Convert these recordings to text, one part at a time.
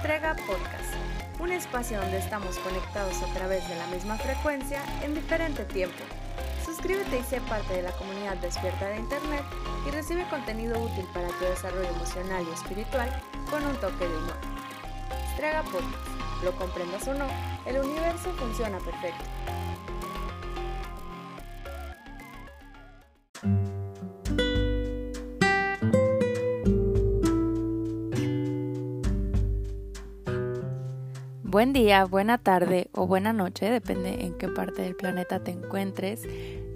Estrega Podcast, un espacio donde estamos conectados a través de la misma frecuencia en diferente tiempo. Suscríbete y sé parte de la comunidad despierta de Internet y recibe contenido útil para tu desarrollo emocional y espiritual con un toque de humor. Estrega Podcast, lo comprendas o no, el universo funciona perfecto. Buen día, buena tarde o buena noche, depende en qué parte del planeta te encuentres.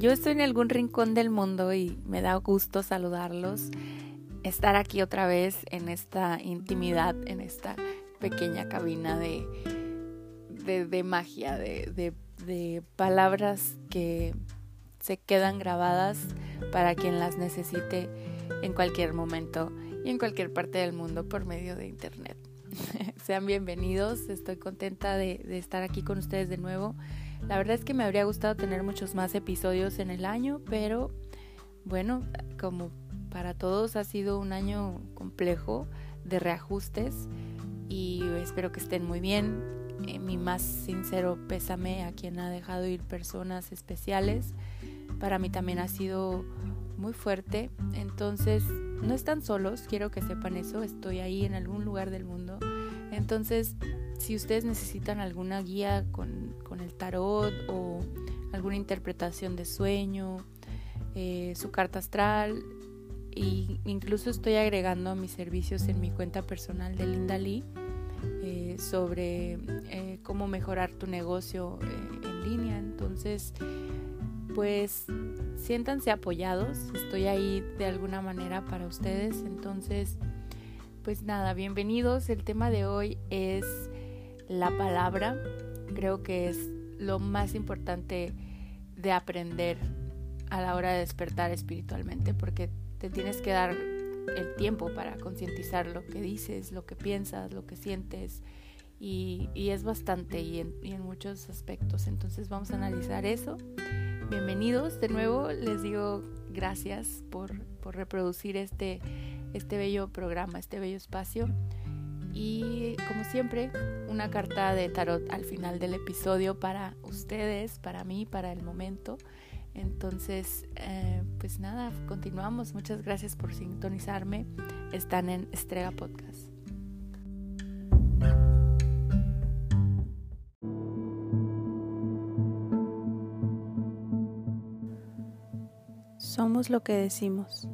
Yo estoy en algún rincón del mundo y me da gusto saludarlos, estar aquí otra vez en esta intimidad, en esta pequeña cabina de, de, magia, de, de palabras que se quedan grabadas para quien las necesite en cualquier momento y en cualquier parte del mundo por medio de Internet. Sean bienvenidos, estoy contenta de, estar aquí con ustedes de nuevo. La verdad es que me habría gustado tener muchos más episodios en el año, pero bueno, como para todos ha sido un año complejo de reajustes y espero que estén muy bien. Eh, mi más sincero pésame a quien ha dejado ir personas especiales. Para mí también ha sido muy fuerte, entonces no están solos, quiero que sepan eso, estoy ahí en algún lugar del mundo. Entonces, si ustedes necesitan alguna guía con, el tarot o alguna interpretación de sueño, eh, su carta astral, e incluso estoy agregando mis servicios en mi cuenta personal de Linda Lee eh, sobre eh, cómo mejorar tu negocio en línea. Entonces, pues siéntanse apoyados, estoy ahí de alguna manera para ustedes, entonces pues nada, bienvenidos, el tema de hoy es la palabra, creo que es lo más importante de aprender a la hora de despertar espiritualmente, porque te tienes que dar el tiempo para concientizar lo que dices, lo que piensas, lo que sientes, y, es bastante y en, muchos aspectos. Entonces vamos a analizar eso bienvenidos de nuevo. Les digo gracias por, reproducir este, este bello programa, este bello espacio. Y como siempre, una carta de tarot al final del episodio para ustedes, para mí, para el momento. Entonces, eh, pues nada, continuamos. Muchas gracias por sintonizarme. Están en Estrega Podcast. Somos lo que decimos,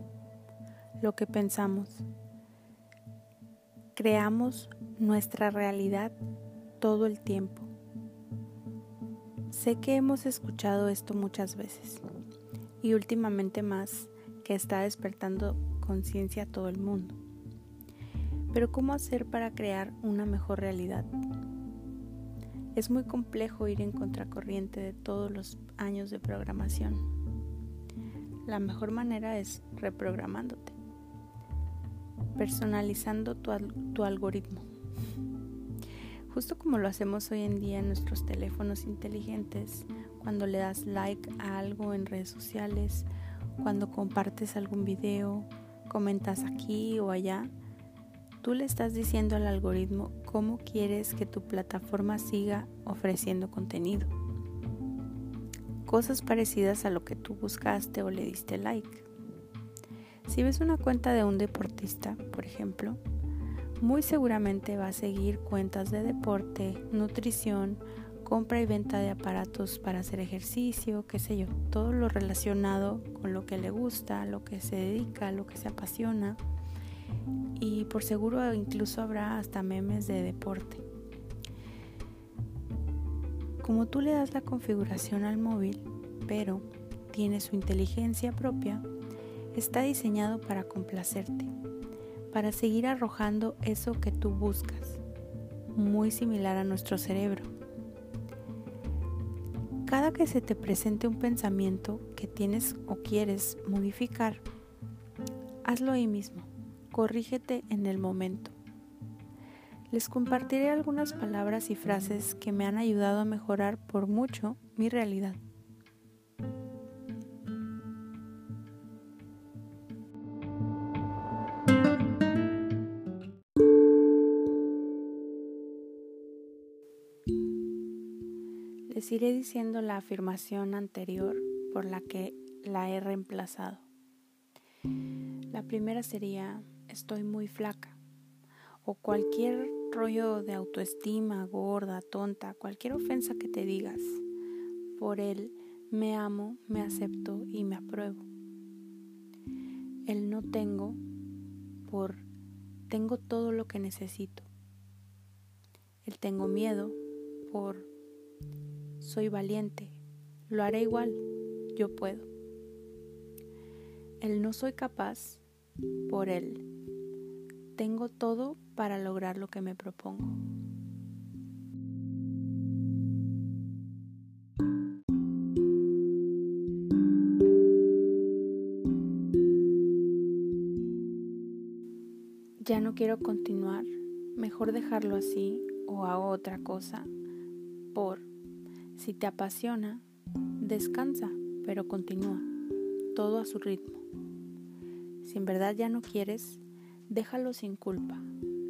lo que pensamos. Creamos nuestra realidad todo el tiempo. Sé que hemos escuchado esto muchas veces y últimamente más que está despertando conciencia a todo el mundo. Pero ¿cómo hacer para crear una mejor realidad? Es muy complejo ir en contracorriente de todos los años de programación la mejor manera es reprogramándote, personalizando tu, algoritmo. Justo como lo hacemos hoy en día en nuestros teléfonos inteligentes, cuando le das like a algo en redes sociales, cuando compartes algún video, comentas aquí o allá, tú le estás diciendo al algoritmo cómo quieres que tu plataforma siga ofreciendo contenido cosas parecidas a lo que tú buscaste o le diste like. Si ves una cuenta de un deportista, por ejemplo, muy seguramente va a seguir cuentas de deporte, nutrición, compra y venta de aparatos para hacer ejercicio, qué sé yo, todo lo relacionado con lo que le gusta, lo que se dedica, lo que se apasiona. Y por seguro incluso habrá hasta memes de deporte. Como tú le das la configuración al móvil, pero tiene su inteligencia propia, está diseñado para complacerte, para seguir arrojando eso que tú buscas, muy similar a nuestro cerebro. Cada que se te presente un pensamiento que tienes o quieres modificar, hazlo ahí mismo, corrígete en el momento les compartiré algunas palabras y frases que me han ayudado a mejorar por mucho mi realidad. Les iré diciendo la afirmación anterior por la que la he reemplazado. La primera sería estoy muy flaca o cualquier rollo de autoestima, gorda, tonta, cualquier ofensa que te digas. Por él me amo, me acepto y me apruebo. El no tengo por tengo todo lo que necesito. El tengo miedo por soy valiente, lo haré igual, yo puedo. El no soy capaz por él. Tengo todo para lograr lo que me propongo. Ya no quiero continuar, mejor dejarlo así o hago otra cosa por si te apasiona, descansa, pero continúa, todo a su ritmo. Si en verdad ya no quieres, déjalo sin culpa.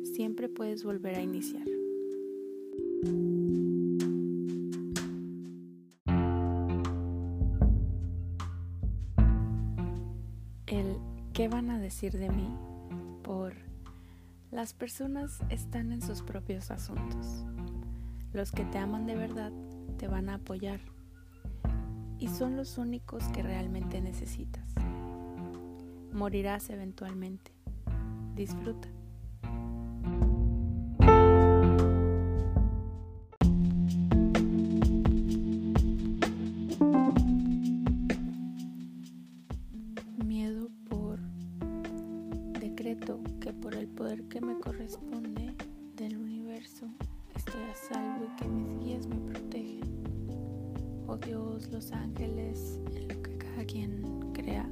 Siempre puedes volver a iniciar. El ¿qué van a decir de mí? Por las personas están en sus propios asuntos. Los que te aman de verdad te van a apoyar y son los únicos que realmente necesitas. Morirás eventualmente. Disfruta. Lo que cada quien crea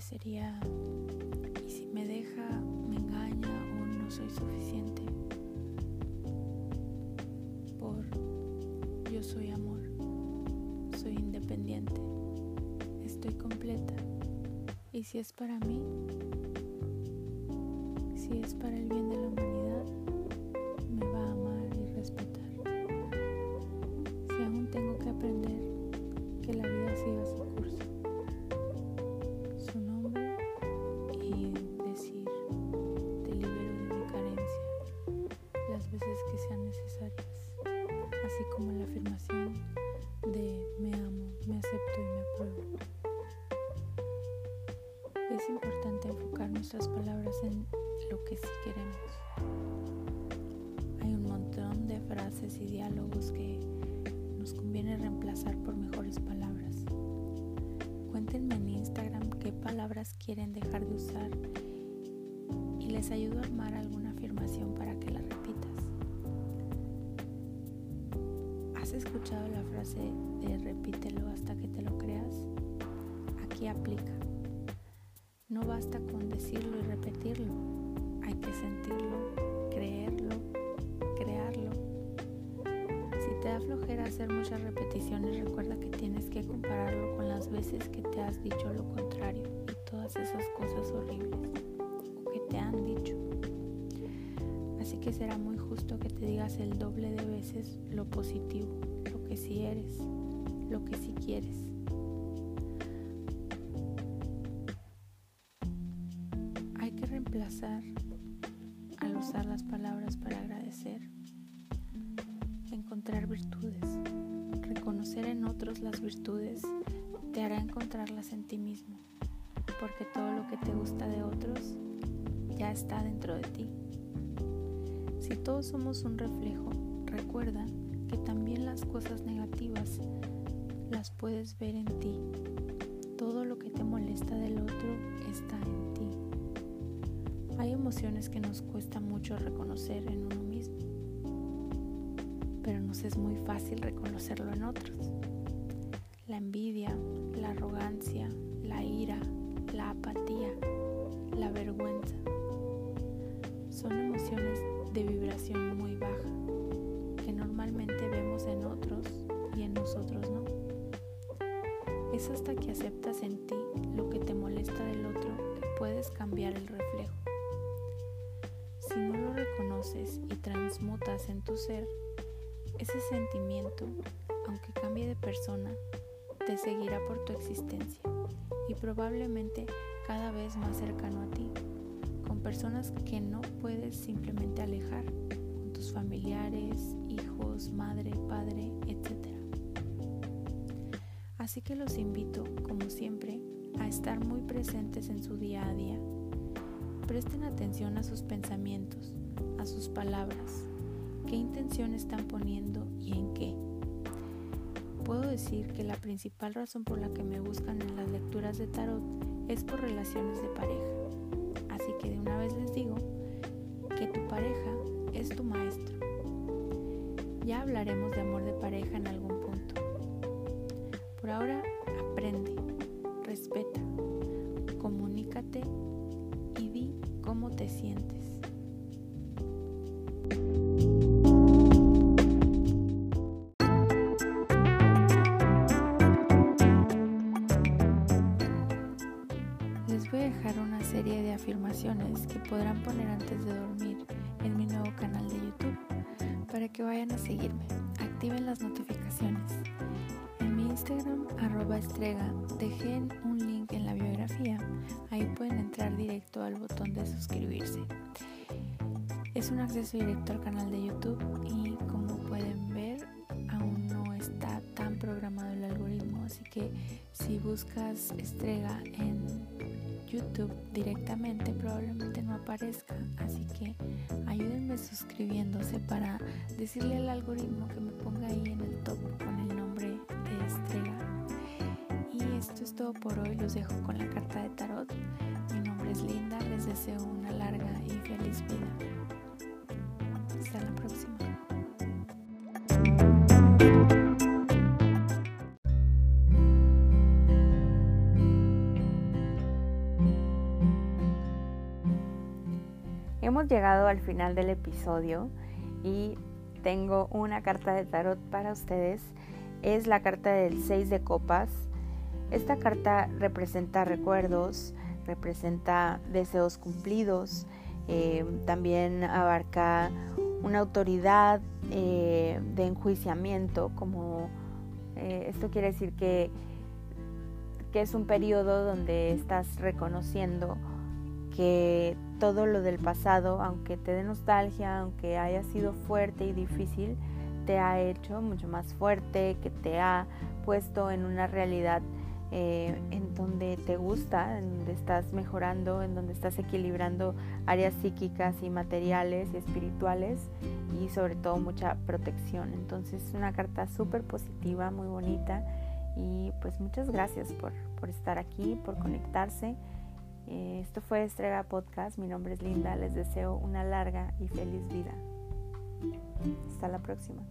sería, ¿y si me deja, me engaña o no soy suficiente? Por yo soy amor, soy independiente, estoy completa. Y si es para mí, si es para el bien Es importante enfocar nuestras palabras en lo que sí queremos. Hay un montón de frases y diálogos que nos conviene reemplazar por mejores palabras. Cuéntenme en Instagram qué palabras quieren dejar de usar y les ayudo a armar alguna afirmación para que la ¿Has escuchado la frase de repítelo hasta que te lo creas? Aquí aplica. No basta con decirlo y repetirlo, hay que sentirlo, creerlo, crearlo. Si te da flojera hacer muchas repeticiones, recuerda que tienes que compararlo con las veces que te has dicho lo contrario y todas esas cosas horribles o que te han dicho. Así que será muy justo que te digas el doble de veces lo positivo, lo que sí eres, lo que sí quieres. Las virtudes te hará encontrarlas en ti mismo, porque todo lo que te gusta de otros ya está dentro de ti. Si todos somos un reflejo, recuerda que también las cosas negativas las puedes ver en ti. Todo lo que te molesta del otro está en ti. Hay emociones que nos cuesta mucho reconocer en uno mismo, pero nos es muy fácil reconocerlo en otros. La envidia, la arrogancia, la ira, la apatía, la vergüenza. Son emociones de vibración muy baja que normalmente vemos en otros y en nosotros no. Es hasta que aceptas en ti lo que te molesta del otro que puedes cambiar el reflejo. Si no lo reconoces y transmutas en tu ser, ese sentimiento, aunque cambie de persona, te seguirá por tu existencia y probablemente cada vez más cercano a ti, con personas que no puedes simplemente alejar, con tus familiares, hijos, madre, padre, etc. Así que los invito, como siempre, a estar muy presentes en su día a día. Presten atención a sus pensamientos, a sus palabras, qué intención están poniendo y en qué. Puedo decir que la principal razón por la que me buscan en las lecturas de tarot es por relaciones de pareja. Así que de una vez les digo que tu pareja es tu maestro. Ya hablaremos de amor de pareja en algún punto. Por ahora, aprende, respeta, comunícate y di cómo te sientes. Que vayan a seguirme. Activen las notificaciones. En mi Instagram, arroba estrega, dejé un link en la biografía. Ahí pueden entrar directo al botón de suscribirse. Es un acceso directo al canal de YouTube y como pueden ver, aún no está tan programado el algoritmo. Así que si buscas estrega en YouTube directamente probablemente no aparezca, así que ayúdenme suscribiéndose para decirle al algoritmo que me ponga ahí en el top con el nombre de Estrella. Y esto es todo por hoy, los dejo con la carta de tarot. Mi nombre es Linda, les deseo una larga y feliz vida. Hemos llegado al final del episodio y tengo una carta de tarot para ustedes. Es la carta del 6 de copas. Esta carta representa recuerdos, representa deseos cumplidos, eh, también abarca una autoridad eh, de enjuiciamiento, como eh, esto quiere decir que, que es un periodo donde estás reconociendo que todo lo del pasado, aunque te dé nostalgia, aunque haya sido fuerte y difícil, te ha hecho mucho más fuerte, que te ha puesto en una realidad eh, en donde te gusta, en donde estás mejorando, en donde estás equilibrando áreas psíquicas y materiales y espirituales y sobre todo mucha protección. Entonces es una carta súper positiva, muy bonita y pues muchas gracias por, por estar aquí, por conectarse. Eh, esto fue Estrega Podcast. Mi nombre es Linda. Les deseo una larga y feliz vida. Hasta la próxima.